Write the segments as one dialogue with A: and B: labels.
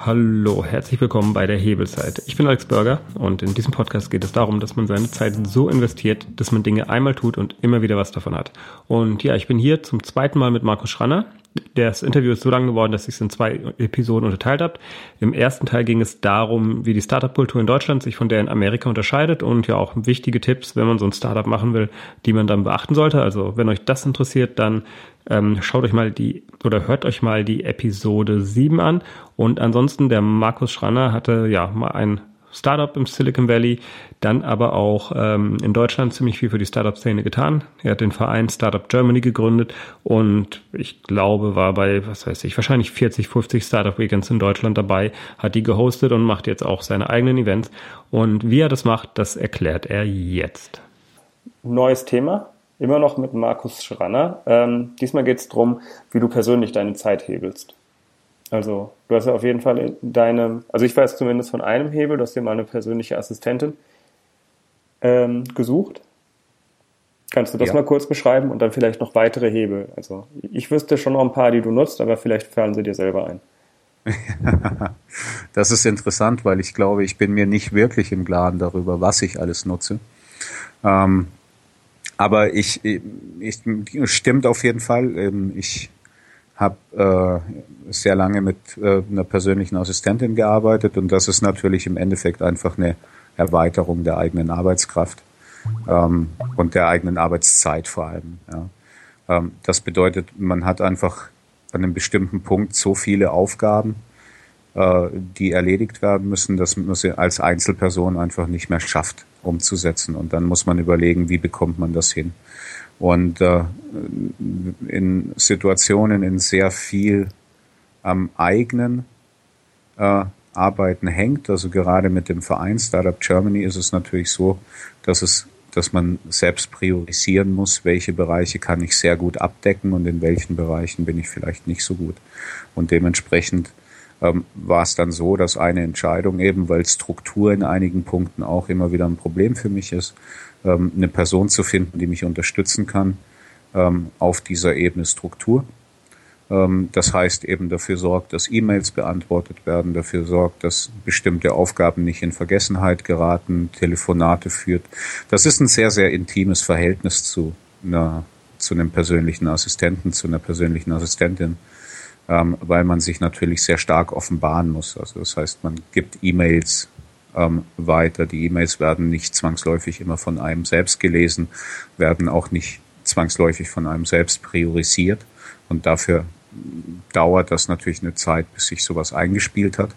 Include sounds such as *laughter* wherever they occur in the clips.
A: Hallo, herzlich willkommen bei der Hebelzeit. Ich bin Alex Burger und in diesem Podcast geht es darum, dass man seine Zeit so investiert, dass man Dinge einmal tut und immer wieder was davon hat. Und ja, ich bin hier zum zweiten Mal mit Markus Schranner. Das Interview ist so lang geworden, dass ich es in zwei Episoden unterteilt habe. Im ersten Teil ging es darum, wie die Startup-Kultur in Deutschland sich von der in Amerika unterscheidet und ja auch wichtige Tipps, wenn man so ein Startup machen will, die man dann beachten sollte. Also wenn euch das interessiert, dann ähm, schaut euch mal die oder hört euch mal die Episode 7 an. Und ansonsten, der Markus Schranner hatte ja mal ein Startup im Silicon Valley, dann aber auch ähm, in Deutschland ziemlich viel für die Startup-Szene getan. Er hat den Verein Startup Germany gegründet und ich glaube, war bei, was weiß ich, wahrscheinlich 40, 50 Startup Weekends in Deutschland dabei, hat die gehostet und macht jetzt auch seine eigenen Events. Und wie er das macht, das erklärt er jetzt.
B: Neues Thema, immer noch mit Markus Schranner. Ähm, diesmal geht es darum, wie du persönlich deine Zeit hebelst. Also du hast ja auf jeden Fall in deinem, also ich weiß zumindest von einem Hebel, du hast dir mal eine persönliche Assistentin ähm, gesucht. Kannst du das ja. mal kurz beschreiben und dann vielleicht noch weitere Hebel? Also ich wüsste schon noch ein paar, die du nutzt, aber vielleicht fallen sie dir selber ein. *laughs*
C: das ist interessant, weil ich glaube, ich bin mir nicht wirklich im Klaren darüber, was ich alles nutze. Ähm, aber ich, ich, ich, stimmt auf jeden Fall. Ähm, ich habe äh, sehr lange mit äh, einer persönlichen Assistentin gearbeitet und das ist natürlich im Endeffekt einfach eine Erweiterung der eigenen Arbeitskraft ähm, und der eigenen Arbeitszeit vor allem. Ja. Ähm, das bedeutet, man hat einfach an einem bestimmten Punkt so viele Aufgaben, äh, die erledigt werden müssen, dass man sie als Einzelperson einfach nicht mehr schafft umzusetzen. Und dann muss man überlegen, wie bekommt man das hin. Und äh, in Situationen, in sehr viel am eigenen äh, Arbeiten hängt, also gerade mit dem Verein Startup Germany ist es natürlich so, dass es dass man selbst priorisieren muss, welche Bereiche kann ich sehr gut abdecken und in welchen Bereichen bin ich vielleicht nicht so gut. Und dementsprechend ähm, war es dann so, dass eine Entscheidung eben, weil Struktur in einigen Punkten auch immer wieder ein Problem für mich ist, ähm, eine Person zu finden, die mich unterstützen kann ähm, auf dieser Ebene Struktur. Ähm, das heißt eben dafür sorgt, dass E-Mails beantwortet werden, dafür sorgt, dass bestimmte Aufgaben nicht in Vergessenheit geraten, Telefonate führt. Das ist ein sehr, sehr intimes Verhältnis zu einer, zu einem persönlichen Assistenten, zu einer persönlichen Assistentin ähm, weil man sich natürlich sehr stark offenbaren muss. Also das heißt, man gibt E-Mails ähm, weiter. Die E-Mails werden nicht zwangsläufig immer von einem selbst gelesen, werden auch nicht zwangsläufig von einem selbst priorisiert. Und dafür dauert das natürlich eine Zeit, bis sich sowas eingespielt hat.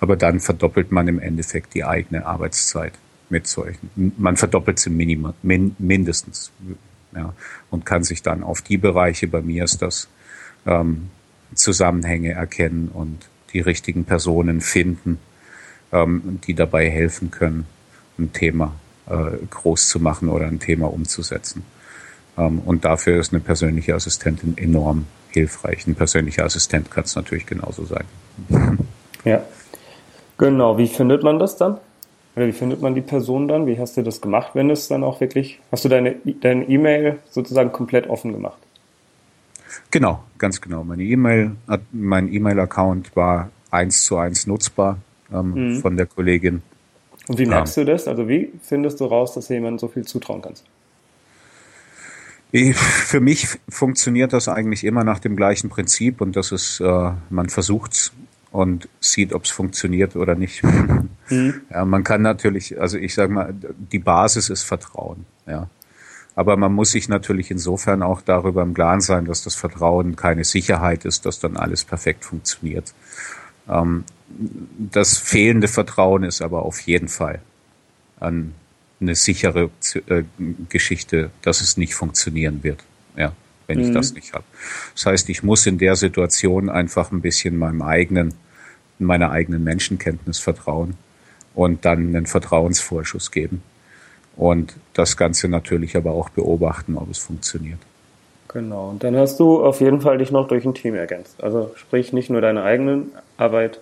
C: Aber dann verdoppelt man im Endeffekt die eigene Arbeitszeit mit solchen. Man verdoppelt sie minima, min, mindestens. Ja, und kann sich dann auf die Bereiche, bei mir ist das ähm, Zusammenhänge erkennen und die richtigen Personen finden, ähm, die dabei helfen können, ein Thema äh, groß zu machen oder ein Thema umzusetzen. Ähm, und dafür ist eine persönliche Assistentin enorm hilfreich. Ein persönlicher Assistent kann es natürlich genauso sein.
B: Ja, genau. Wie findet man das dann? Oder wie findet man die Person dann? Wie hast du das gemacht, wenn es dann auch wirklich, hast du deine deine E-Mail sozusagen komplett offen gemacht?
C: Genau, ganz genau. Meine E-Mail, mein E-Mail-Account war eins zu eins nutzbar ähm, mhm. von der Kollegin.
B: Und wie merkst ja. du das? Also wie findest du raus, dass jemand so viel zutrauen kannst?
C: für mich funktioniert das eigentlich immer nach dem gleichen Prinzip und das ist, äh, man versucht's und sieht, ob es funktioniert oder nicht. Mhm. *laughs* Ja, man kann natürlich, also ich sage mal, die Basis ist Vertrauen. Ja. Aber man muss sich natürlich insofern auch darüber im Klaren sein, dass das Vertrauen keine Sicherheit ist, dass dann alles perfekt funktioniert. Ähm, das fehlende Vertrauen ist aber auf jeden Fall an eine sichere äh, Geschichte, dass es nicht funktionieren wird. Ja, wenn mhm. ich das nicht habe. Das heißt, ich muss in der Situation einfach ein bisschen meinem eigenen, meiner eigenen Menschenkenntnis vertrauen und dann einen Vertrauensvorschuss geben und das Ganze natürlich aber auch beobachten, ob es funktioniert.
B: Genau, und dann hast du auf jeden Fall dich noch durch ein Team ergänzt. Also sprich nicht nur deine eigene Arbeit,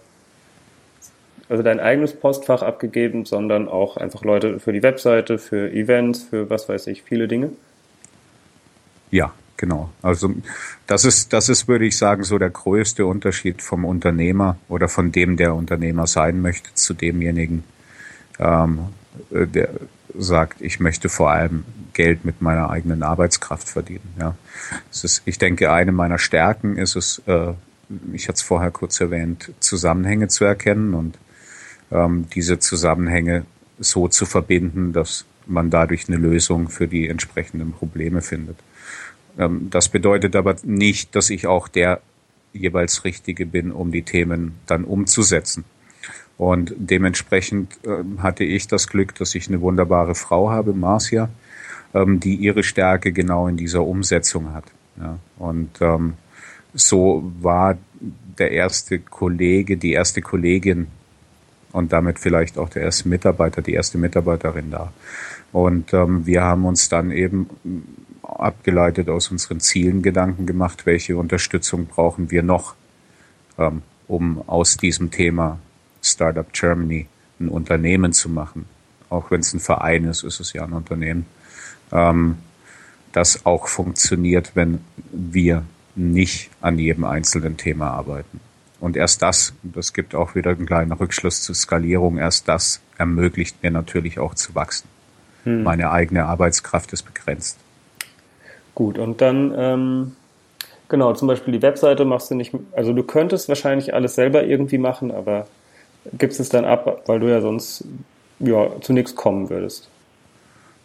B: also dein eigenes Postfach abgegeben, sondern auch einfach Leute für die Webseite, für Events, für was weiß ich, viele Dinge.
C: Ja, genau. Also das ist, das ist, würde ich sagen, so der größte Unterschied vom Unternehmer oder von dem, der Unternehmer sein möchte, zu demjenigen, ähm, äh, der sagt, ich möchte vor allem Geld mit meiner eigenen Arbeitskraft verdienen. Ja, es ist, ich denke, eine meiner Stärken ist es, äh, ich hatte es vorher kurz erwähnt, Zusammenhänge zu erkennen und ähm, diese Zusammenhänge so zu verbinden, dass man dadurch eine Lösung für die entsprechenden Probleme findet. Ähm, das bedeutet aber nicht, dass ich auch der jeweils Richtige bin, um die Themen dann umzusetzen. Und dementsprechend äh, hatte ich das Glück, dass ich eine wunderbare Frau habe, Marcia, ähm, die ihre Stärke genau in dieser Umsetzung hat. Und ähm, so war der erste Kollege, die erste Kollegin und damit vielleicht auch der erste Mitarbeiter, die erste Mitarbeiterin da. Und ähm, wir haben uns dann eben abgeleitet aus unseren Zielen Gedanken gemacht, welche Unterstützung brauchen wir noch, ähm, um aus diesem Thema Startup Germany ein Unternehmen zu machen. Auch wenn es ein Verein ist, ist es ja ein Unternehmen. Ähm, das auch funktioniert, wenn wir nicht an jedem einzelnen Thema arbeiten. Und erst das, das gibt auch wieder einen kleinen Rückschluss zur Skalierung, erst das ermöglicht mir natürlich auch zu wachsen. Hm. Meine eigene Arbeitskraft ist begrenzt.
B: Gut, und dann, ähm, genau, zum Beispiel die Webseite machst du nicht, also du könntest wahrscheinlich alles selber irgendwie machen, aber gibst es dann ab, weil du ja sonst ja, zu nichts kommen würdest.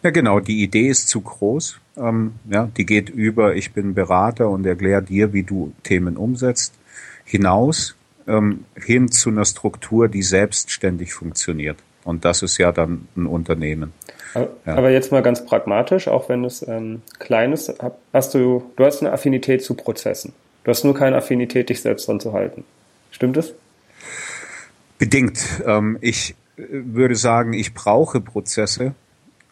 C: Ja, genau. Die Idee ist zu groß. Ähm, ja, die geht über, ich bin Berater und erkläre dir, wie du Themen umsetzt, hinaus ähm, hin zu einer Struktur, die selbstständig funktioniert. Und das ist ja dann ein Unternehmen.
B: Aber, ja. aber jetzt mal ganz pragmatisch, auch wenn es ähm, klein ist, hast du, du hast eine Affinität zu Prozessen. Du hast nur keine Affinität, dich selbst dran zu halten. Stimmt es?
C: Bedingt. Ähm, ich äh, würde sagen, ich brauche Prozesse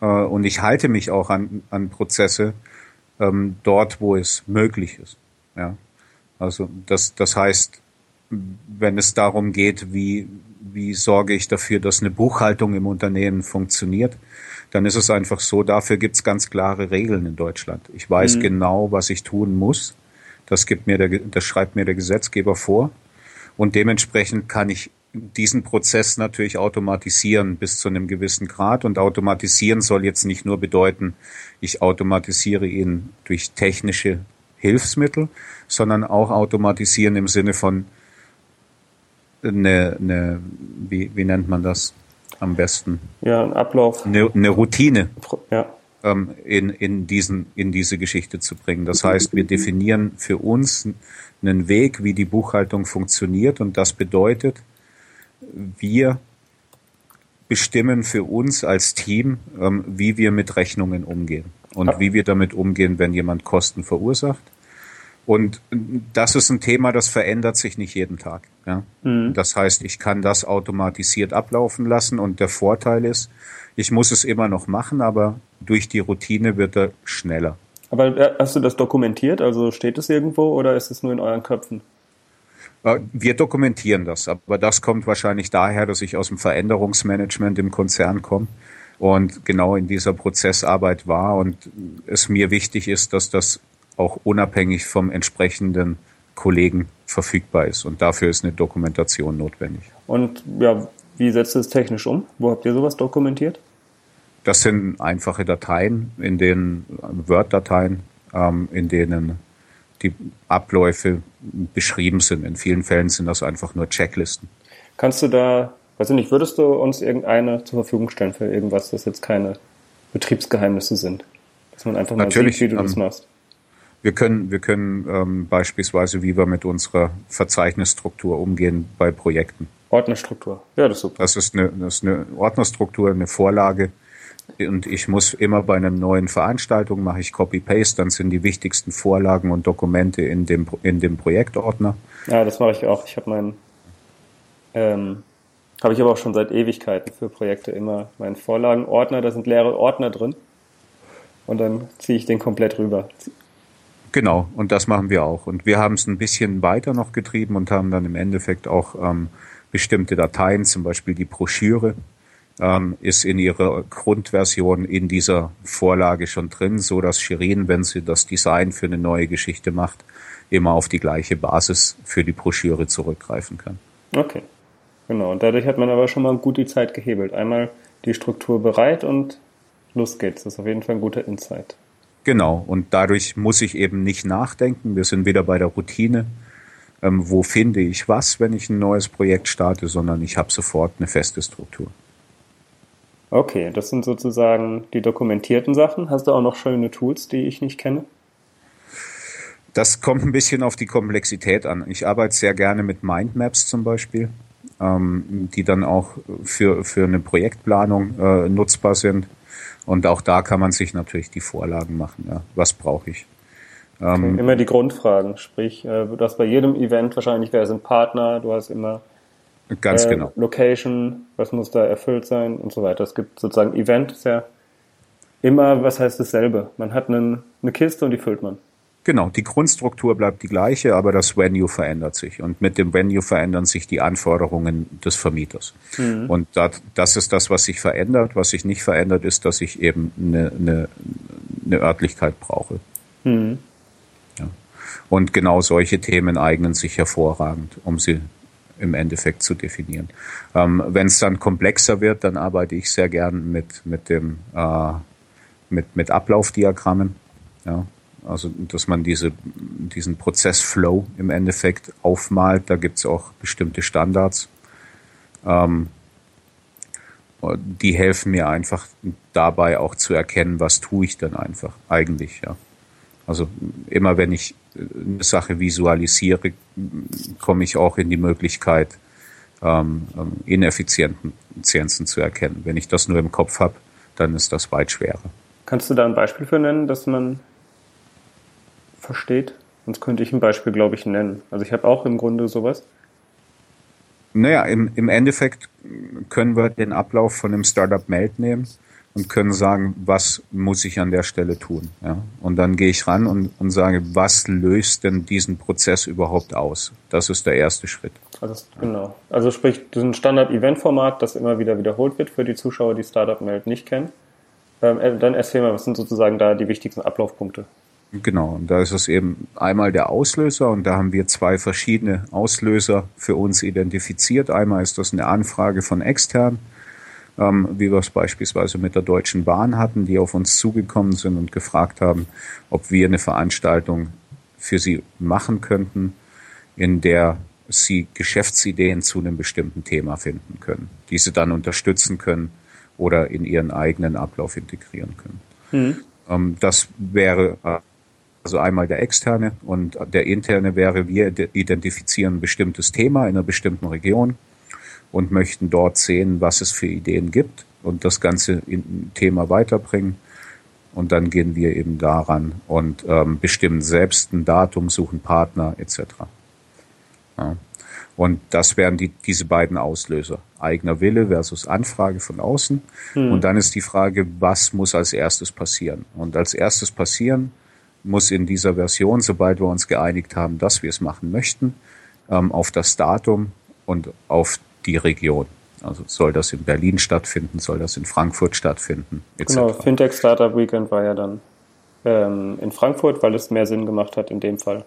C: äh, und ich halte mich auch an, an Prozesse ähm, dort, wo es möglich ist. Ja. Also das, das heißt, wenn es darum geht, wie, wie sorge ich dafür, dass eine Buchhaltung im Unternehmen funktioniert, dann ist es einfach so, dafür gibt es ganz klare Regeln in Deutschland. Ich weiß mhm. genau, was ich tun muss. Das gibt mir der, das schreibt mir der Gesetzgeber vor. Und dementsprechend kann ich diesen Prozess natürlich automatisieren bis zu einem gewissen Grad. Und automatisieren soll jetzt nicht nur bedeuten, ich automatisiere ihn durch technische Hilfsmittel, sondern auch automatisieren im Sinne von eine, eine wie, wie nennt man das am besten?
B: Ja, ein Ablauf.
C: Eine, eine Routine. Ja. Ähm, in, in, diesen, in diese Geschichte zu bringen. Das heißt, wir definieren für uns einen Weg, wie die Buchhaltung funktioniert und das bedeutet, wir bestimmen für uns als Team, ähm, wie wir mit Rechnungen umgehen und wie wir damit umgehen, wenn jemand Kosten verursacht. Und das ist ein Thema, das verändert sich nicht jeden Tag. Ja? Mhm. Das heißt, ich kann das automatisiert ablaufen lassen und der Vorteil ist, ich muss es immer noch machen, aber durch die Routine wird er schneller.
B: Aber äh, hast du das dokumentiert? Also steht es irgendwo oder ist es nur in euren Köpfen?
C: Äh, wir dokumentieren das, aber das kommt wahrscheinlich daher, dass ich aus dem Veränderungsmanagement im Konzern komme und genau in dieser Prozessarbeit war und es mir wichtig ist, dass das auch unabhängig vom entsprechenden Kollegen verfügbar ist und dafür ist eine Dokumentation notwendig.
B: Und ja, wie setzt ihr es technisch um? Wo habt ihr sowas dokumentiert?
C: Das sind einfache Dateien, in denen Word-Dateien, ähm, in denen die Abläufe beschrieben sind. In vielen Fällen sind das einfach nur Checklisten.
B: Kannst du da, weiß ich nicht, würdest du uns irgendeine zur Verfügung stellen für irgendwas, das jetzt keine Betriebsgeheimnisse sind? Dass man einfach mal
C: Natürlich,
B: sieht, wie du ähm, das machst.
C: Wir können, wir können ähm, beispielsweise, wie wir mit unserer Verzeichnisstruktur umgehen bei Projekten.
B: Ordnerstruktur, ja, das ist super.
C: Das ist eine, das ist eine Ordnerstruktur, eine Vorlage, und ich muss immer bei einer neuen Veranstaltung mache ich Copy-Paste, dann sind die wichtigsten Vorlagen und Dokumente in dem, in dem Projektordner.
B: Ja, das mache ich auch. Ich habe meinen, ähm, habe ich aber auch schon seit Ewigkeiten für Projekte immer meinen Vorlagenordner, da sind leere Ordner drin und dann ziehe ich den komplett rüber.
C: Genau, und das machen wir auch. Und wir haben es ein bisschen weiter noch getrieben und haben dann im Endeffekt auch ähm, bestimmte Dateien, zum Beispiel die Broschüre, ähm, ist in ihrer Grundversion in dieser Vorlage schon drin, so dass Shirin, wenn sie das Design für eine neue Geschichte macht, immer auf die gleiche Basis für die Broschüre zurückgreifen kann.
B: Okay, genau. Und dadurch hat man aber schon mal gut die Zeit gehebelt. Einmal die Struktur bereit und los geht's. Das ist auf jeden Fall ein guter Insight.
C: Genau. Und dadurch muss ich eben nicht nachdenken. Wir sind wieder bei der Routine. Ähm, wo finde ich was, wenn ich ein neues Projekt starte, sondern ich habe sofort eine feste Struktur.
B: Okay, das sind sozusagen die dokumentierten Sachen. Hast du auch noch schöne Tools, die ich nicht kenne?
C: Das kommt ein bisschen auf die Komplexität an. Ich arbeite sehr gerne mit Mindmaps zum Beispiel, ähm, die dann auch für, für eine Projektplanung äh, nutzbar sind. Und auch da kann man sich natürlich die Vorlagen machen. Ja. Was brauche ich?
B: Ähm, okay, immer die Grundfragen. Sprich, äh, du hast bei jedem Event wahrscheinlich, wer sind Partner, du hast immer
C: ganz äh, genau.
B: Location, was muss da erfüllt sein und so weiter. Es gibt sozusagen Event, ist ja immer, was heißt dasselbe? Man hat einen, eine Kiste und die füllt man.
C: Genau, die Grundstruktur bleibt die gleiche, aber das Venue verändert sich. Und mit dem Venue verändern sich die Anforderungen des Vermieters. Mhm. Und das, das ist das, was sich verändert. Was sich nicht verändert, ist, dass ich eben eine, eine, eine Örtlichkeit brauche. Mhm. Ja. Und genau solche Themen eignen sich hervorragend, um sie im Endeffekt zu definieren. Ähm, Wenn es dann komplexer wird, dann arbeite ich sehr gern mit, mit dem äh, mit, mit Ablaufdiagrammen. Ja, also, dass man diese, diesen Prozessflow im Endeffekt aufmalt. Da gibt es auch bestimmte Standards. Ähm, die helfen mir einfach dabei auch zu erkennen, was tue ich denn einfach eigentlich, ja. Also immer wenn ich eine Sache visualisiere, komme ich auch in die Möglichkeit, ähm, ähm Ineffizienzen zu erkennen. Wenn ich das nur im Kopf habe, dann ist das weit schwerer.
B: Kannst du da ein Beispiel für nennen, dass man versteht? Sonst könnte ich ein Beispiel, glaube ich, nennen. Also ich habe auch im Grunde sowas.
C: Naja, im, im Endeffekt können wir den Ablauf von dem Startup Meld nehmen und können sagen, was muss ich an der Stelle tun. Ja? Und dann gehe ich ran und, und sage, was löst denn diesen Prozess überhaupt aus? Das ist der erste Schritt.
B: Also, genau. Also sprich, das ist ein Standard-Event-Format, das immer wieder wiederholt wird für die Zuschauer, die Startup Meld nicht kennen. Ähm, äh, dann erzähl mal, was sind sozusagen da die wichtigsten Ablaufpunkte?
C: Genau, und da ist es eben einmal der Auslöser und da haben wir zwei verschiedene Auslöser für uns identifiziert. Einmal ist das eine Anfrage von extern, ähm, wie wir es beispielsweise mit der Deutschen Bahn hatten, die auf uns zugekommen sind und gefragt haben, ob wir eine Veranstaltung für sie machen könnten, in der sie Geschäftsideen zu einem bestimmten Thema finden können, diese dann unterstützen können oder in ihren eigenen Ablauf integrieren können. Mhm. Ähm, das wäre also einmal der externe und der interne wäre, wir identifizieren ein bestimmtes Thema in einer bestimmten Region und möchten dort sehen, was es für Ideen gibt und das ganze Thema weiterbringen. Und dann gehen wir eben daran und ähm, bestimmen selbst ein Datum, suchen Partner etc. Ja. Und das wären die, diese beiden Auslöser. Eigener Wille versus Anfrage von außen. Hm. Und dann ist die Frage, was muss als erstes passieren? Und als erstes passieren muss in dieser Version, sobald wir uns geeinigt haben, dass wir es machen möchten, ähm, auf das Datum und auf die Region. Also soll das in Berlin stattfinden, soll das in Frankfurt stattfinden,
B: etc. Genau, Fintech Startup Weekend war ja dann ähm, in Frankfurt, weil es mehr Sinn gemacht hat in dem Fall.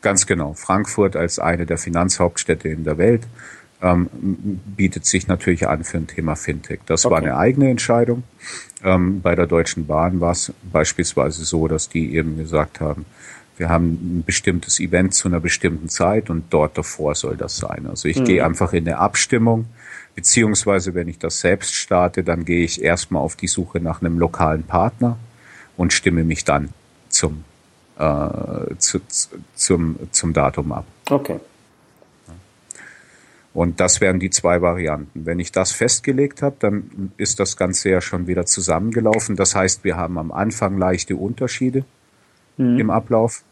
C: Ganz genau. Frankfurt als eine der Finanzhauptstädte in der Welt ähm, bietet sich natürlich an für ein Thema Fintech. Das okay. war eine eigene Entscheidung. Ähm, bei der Deutschen Bahn war es beispielsweise so, dass die eben gesagt haben, wir haben ein bestimmtes Event zu einer bestimmten Zeit und dort davor soll das sein. Also ich mhm. gehe einfach in eine Abstimmung, beziehungsweise wenn ich das selbst starte, dann gehe ich erstmal auf die Suche nach einem lokalen Partner und stimme mich dann zum, äh, zu, zum, zum Datum ab.
B: Okay.
C: Und das wären die zwei Varianten. Wenn ich das festgelegt habe, dann ist das Ganze ja schon wieder zusammengelaufen. Das heißt, wir haben am Anfang leichte Unterschiede mhm. im Ablauf.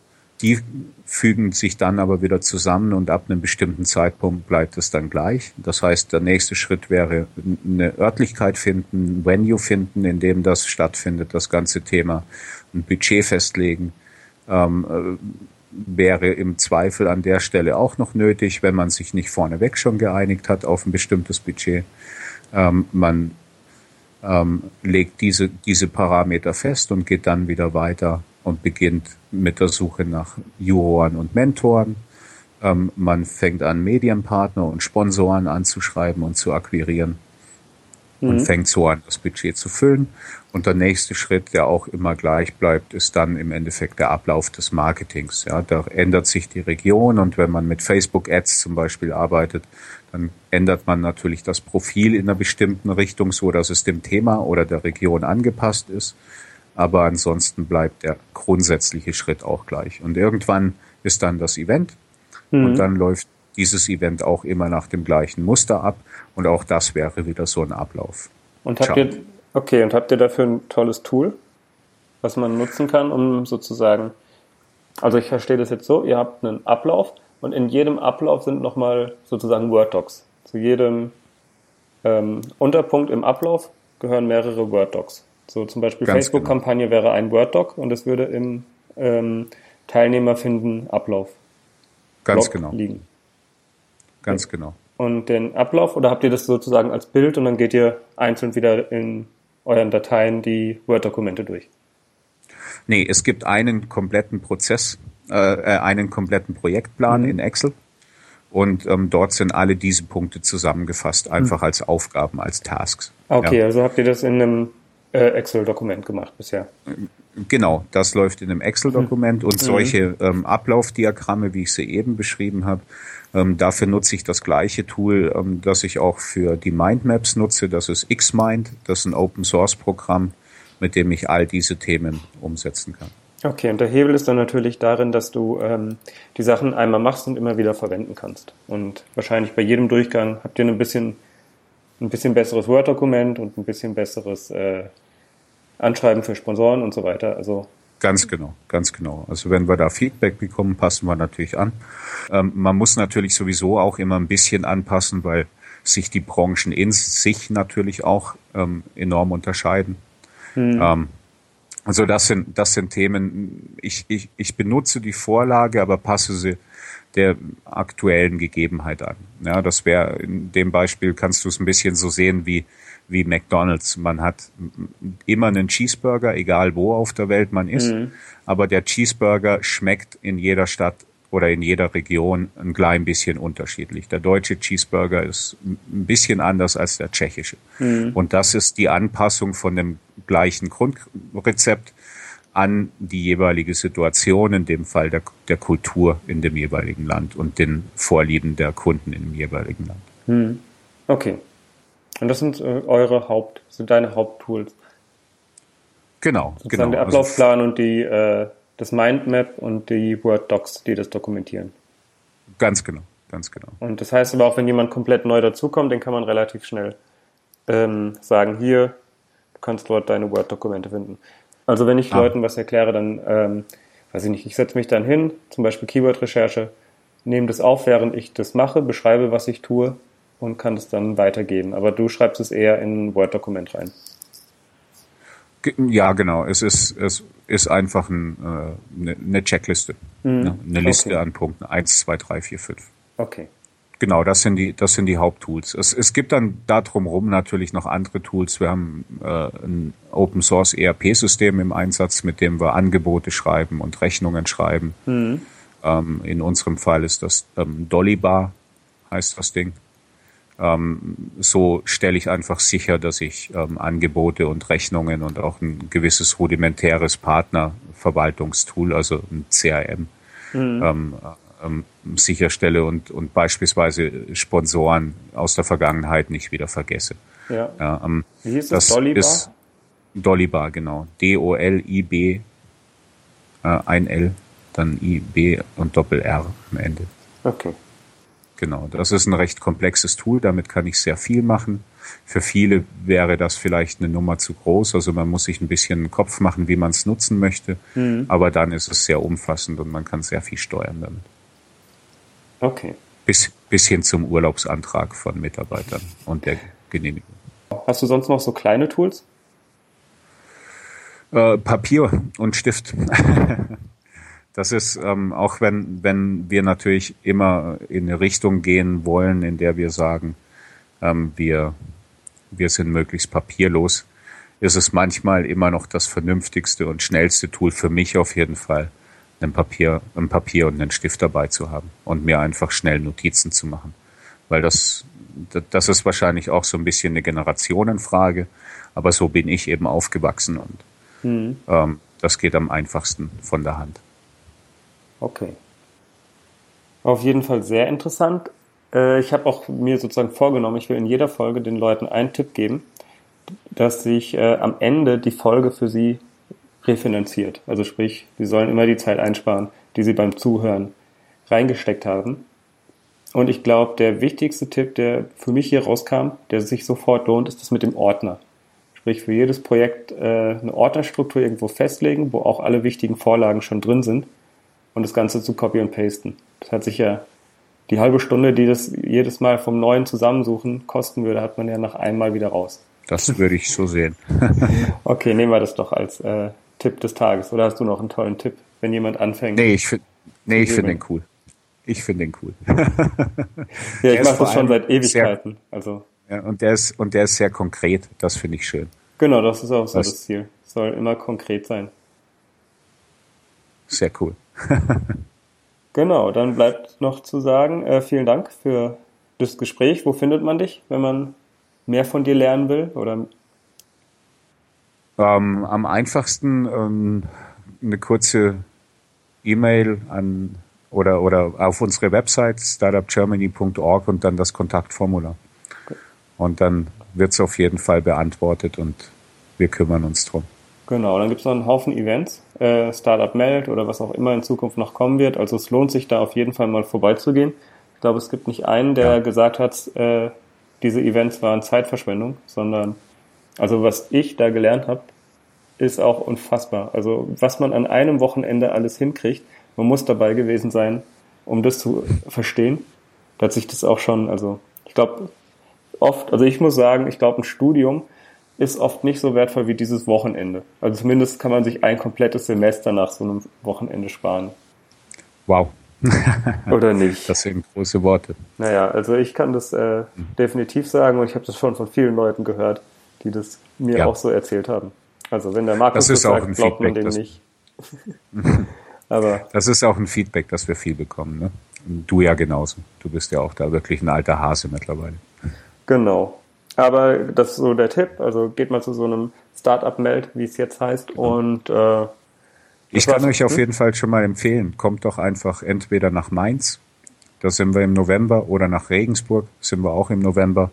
C: Die fügen sich dann aber wieder zusammen und ab einem bestimmten Zeitpunkt bleibt es dann gleich. Das heißt, der nächste Schritt wäre eine Örtlichkeit finden, ein Venue finden, in dem das stattfindet, das ganze Thema, ein Budget festlegen, ähm, wäre im Zweifel an der Stelle auch noch nötig, wenn man sich nicht vorneweg schon geeinigt hat auf ein bestimmtes Budget. Ähm, man ähm, legt diese, diese Parameter fest und geht dann wieder weiter und beginnt mit der Suche nach Juroren und Mentoren. Ähm, man fängt an, Medienpartner und Sponsoren anzuschreiben und zu akquirieren mhm. und fängt so an, das Budget zu füllen. Und der nächste Schritt, der auch immer gleich bleibt, ist dann im Endeffekt der Ablauf des Marketings. Ja, da ändert sich die Region und wenn man mit Facebook Ads zum Beispiel arbeitet, dann ändert man natürlich das Profil in einer bestimmten Richtung, so dass es dem Thema oder der Region angepasst ist. Aber ansonsten bleibt der grundsätzliche Schritt auch gleich. Und irgendwann ist dann das Event mhm. und dann läuft dieses Event auch immer nach dem gleichen Muster ab. Und auch das wäre wieder so ein Ablauf.
B: Und habt Ciao. ihr, okay, und habt ihr dafür ein tolles Tool, was man nutzen kann, um sozusagen, also ich verstehe das jetzt so, ihr habt einen Ablauf und in jedem Ablauf sind nochmal sozusagen Word-Docs. Zu jedem ähm, Unterpunkt im Ablauf gehören mehrere Word-Docs. So zum Beispiel Facebook-Kampagne genau. wäre ein Word-Doc und es würde im ähm, Teilnehmer finden Ablauf.
C: Ganz Blog genau.
B: Liegen.
C: Ganz okay. genau.
B: Und den Ablauf oder habt ihr das sozusagen als Bild und dann geht ihr einzeln wieder in euren Dateien die Word-Dokumente durch?
C: Nee, es gibt einen kompletten Prozess, äh, äh, einen kompletten Projektplan mhm. in Excel. Und ähm, dort sind alle diese Punkte zusammengefasst, einfach mhm. als Aufgaben, als Tasks.
B: Okay, ja. also habt ihr das in einem Excel-Dokument gemacht bisher?
C: Genau, das läuft in einem Excel-Dokument mhm. und solche ähm, Ablaufdiagramme, wie ich sie eben beschrieben habe, ähm, dafür nutze ich das gleiche Tool, ähm, das ich auch für die Mindmaps nutze. Das ist Xmind. Das ist ein Open-Source-Programm, mit dem ich all diese Themen umsetzen kann.
B: Okay, und der Hebel ist dann natürlich darin, dass du ähm, die Sachen einmal machst und immer wieder verwenden kannst. Und wahrscheinlich bei jedem Durchgang habt ihr ein bisschen, ein bisschen besseres Word-Dokument und ein bisschen besseres äh, Anschreiben für Sponsoren und so weiter. Also
C: Ganz genau, ganz genau. Also wenn wir da Feedback bekommen, passen wir natürlich an. Ähm, man muss natürlich sowieso auch immer ein bisschen anpassen, weil sich die Branchen in sich natürlich auch ähm, enorm unterscheiden. Hm. Ähm, also das sind, das sind Themen, ich, ich, ich benutze die Vorlage, aber passe sie der aktuellen Gegebenheit an. Ja, das wäre in dem Beispiel kannst du es ein bisschen so sehen wie wie McDonald's. Man hat immer einen Cheeseburger, egal wo auf der Welt man ist, mhm. aber der Cheeseburger schmeckt in jeder Stadt oder in jeder Region ein klein bisschen unterschiedlich. Der deutsche Cheeseburger ist ein bisschen anders als der tschechische. Mhm. Und das ist die Anpassung von dem gleichen Grundrezept an die jeweilige Situation, in dem Fall der, der Kultur in dem jeweiligen Land und den Vorlieben der Kunden im jeweiligen Land.
B: Mhm. Okay. Und das sind äh, eure Haupt, sind deine Haupttools.
C: Genau,
B: Sozusagen genau. Der also Ablaufplan also, und die, äh, das Mindmap und die Word Docs, die das dokumentieren.
C: Ganz genau, ganz genau.
B: Und das heißt aber auch, wenn jemand komplett neu dazukommt, den kann man relativ schnell ähm, sagen, hier, du kannst dort deine Word-Dokumente finden. Also wenn ich ah. Leuten was erkläre, dann, ähm, weiß ich nicht, ich setze mich dann hin, zum Beispiel Keyword-Recherche, nehme das auf, während ich das mache, beschreibe, was ich tue und kann es dann weitergeben. Aber du schreibst es eher in ein Word-Dokument rein.
C: Ja, genau. Es ist, es ist einfach ein, äh, eine, eine Checkliste. Mhm. Ne? Eine Liste okay. an Punkten. Eins, zwei, drei, vier, fünf.
B: Okay.
C: Genau, das sind die, das sind die Haupttools. Es, es gibt dann da drumherum natürlich noch andere Tools. Wir haben äh, ein Open Source ERP-System im Einsatz, mit dem wir Angebote schreiben und Rechnungen schreiben. Mhm. Ähm, in unserem Fall ist das ähm, Dollybar, heißt das Ding. Ähm, so stelle ich einfach sicher, dass ich ähm, Angebote und Rechnungen und auch ein gewisses rudimentäres Partnerverwaltungstool, also ein CRM, mhm. ähm, ähm, sicherstelle und, und beispielsweise Sponsoren aus der Vergangenheit nicht wieder vergesse.
B: Ja.
C: ja ähm, Wie hieß das? das Dollybar? Ist Dollybar, genau. D-O-L-I-B, äh, ein L, dann I-B und Doppel-R am Ende.
B: Okay.
C: Genau, das ist ein recht komplexes Tool, damit kann ich sehr viel machen. Für viele wäre das vielleicht eine Nummer zu groß, also man muss sich ein bisschen einen Kopf machen, wie man es nutzen möchte, mhm. aber dann ist es sehr umfassend und man kann sehr viel steuern damit.
B: Okay.
C: Bis, bis hin zum Urlaubsantrag von Mitarbeitern und der Genehmigung.
B: Hast du sonst noch so kleine Tools?
C: Äh, Papier und Stift. *laughs* Das ist, ähm, auch wenn, wenn wir natürlich immer in eine Richtung gehen wollen, in der wir sagen, ähm, wir wir sind möglichst papierlos, ist es manchmal immer noch das vernünftigste und schnellste Tool für mich auf jeden Fall, ein Papier, ein Papier und einen Stift dabei zu haben und mir einfach schnell Notizen zu machen. Weil das, das ist wahrscheinlich auch so ein bisschen eine Generationenfrage, aber so bin ich eben aufgewachsen und mhm. ähm, das geht am einfachsten von der Hand.
B: Okay. Auf jeden Fall sehr interessant. Äh, ich habe auch mir sozusagen vorgenommen, ich will in jeder Folge den Leuten einen Tipp geben, dass sich äh, am Ende die Folge für sie refinanziert. Also sprich, sie sollen immer die Zeit einsparen, die sie beim Zuhören reingesteckt haben. Und ich glaube, der wichtigste Tipp, der für mich hier rauskam, der sich sofort lohnt, ist das mit dem Ordner. Sprich, für jedes Projekt äh, eine Ordnerstruktur irgendwo festlegen, wo auch alle wichtigen Vorlagen schon drin sind und das Ganze zu copy und pasten. Das hat sich ja die halbe Stunde, die das jedes Mal vom neuen Zusammensuchen kosten würde, hat man ja nach einmal wieder raus.
C: Das würde ich so sehen. *laughs*
B: okay, nehmen wir das doch als äh, Tipp des Tages. Oder hast du noch einen tollen Tipp, wenn jemand anfängt?
C: Nee, ich, finde nee, ich finde den cool. Ich finde den cool.
B: ja, ich mache das schon seit Ewigkeiten. Sehr, also.
C: Ja, und der ist, und der ist sehr konkret. Das finde ich schön.
B: Genau, das ist auch so das, das Ziel. Soll immer konkret sein.
C: Sehr cool. *laughs*
B: genau, dann bleibt noch zu sagen, äh, vielen Dank für das Gespräch. Wo findet man dich, wenn man mehr von dir lernen will? Oder?
C: Ähm, am einfachsten ähm, eine kurze E-Mail an oder, oder auf unsere Website startupgermany.org und dann das Kontaktformular. Und dann wird es auf jeden Fall beantwortet und wir kümmern uns drum.
B: Genau, dann gibt es noch einen Haufen Events, äh, Startup Meld oder was auch immer in Zukunft noch kommen wird. Also es lohnt sich da auf jeden Fall mal vorbeizugehen. Ich glaube, es gibt nicht einen, der ja. gesagt hat, äh, diese Events waren Zeitverschwendung, sondern also was ich da gelernt habe, ist auch unfassbar. Also was man an einem Wochenende alles hinkriegt, man muss dabei gewesen sein, um das zu verstehen. Da hat sich das auch schon, also ich glaube oft, also ich muss sagen, ich glaube ein Studium ist oft nicht so wertvoll wie dieses Wochenende. Also zumindest kann man sich ein komplettes Semester nach so einem Wochenende sparen.
C: Wow. *laughs*
B: Oder nicht?
C: Das sind große Worte.
B: Naja, also ich kann das äh, definitiv sagen und ich habe das schon von vielen Leuten gehört, die das mir ja. auch so erzählt haben. Also wenn der Markus
C: das, das sagt, glaubt man dem
B: nicht. *laughs*
C: Aber das ist auch ein Feedback, das wir viel bekommen. Ne? Du ja genauso. Du bist ja auch da wirklich ein alter Hase mittlerweile.
B: Genau. Aber das ist so der Tipp. Also geht mal zu so einem Startup-Meld, wie es jetzt heißt, und äh,
C: ich kann euch auf jeden Fall schon mal empfehlen, kommt doch einfach entweder nach Mainz, da sind wir im November, oder nach Regensburg, sind wir auch im November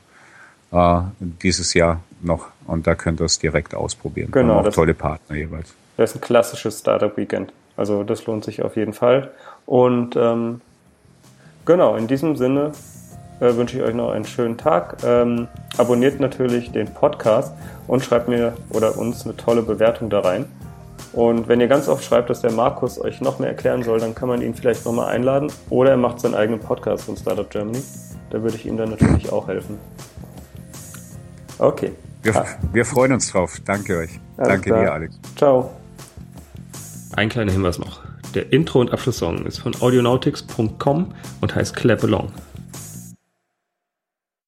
C: äh, dieses Jahr noch. Und da könnt ihr es direkt ausprobieren.
B: Genau.
C: auch tolle Partner jeweils.
B: Das ist ein klassisches Startup-Weekend. Also das lohnt sich auf jeden Fall. Und ähm, genau, in diesem Sinne äh, wünsche ich euch noch einen schönen Tag. Ähm, abonniert natürlich den Podcast und schreibt mir oder uns eine tolle Bewertung da rein. Und wenn ihr ganz oft schreibt, dass der Markus euch noch mehr erklären soll, dann kann man ihn vielleicht nochmal einladen. Oder er macht seinen eigenen Podcast von Startup Germany. Da würde ich ihm dann natürlich auch helfen. Okay.
C: Wir, ah. wir freuen uns drauf. Danke euch. Alles Danke klar. dir, Alex.
B: Ciao.
A: Ein kleiner Hinweis noch. Der Intro- und Abschlusssong ist von audionautics.com und heißt Clap Along.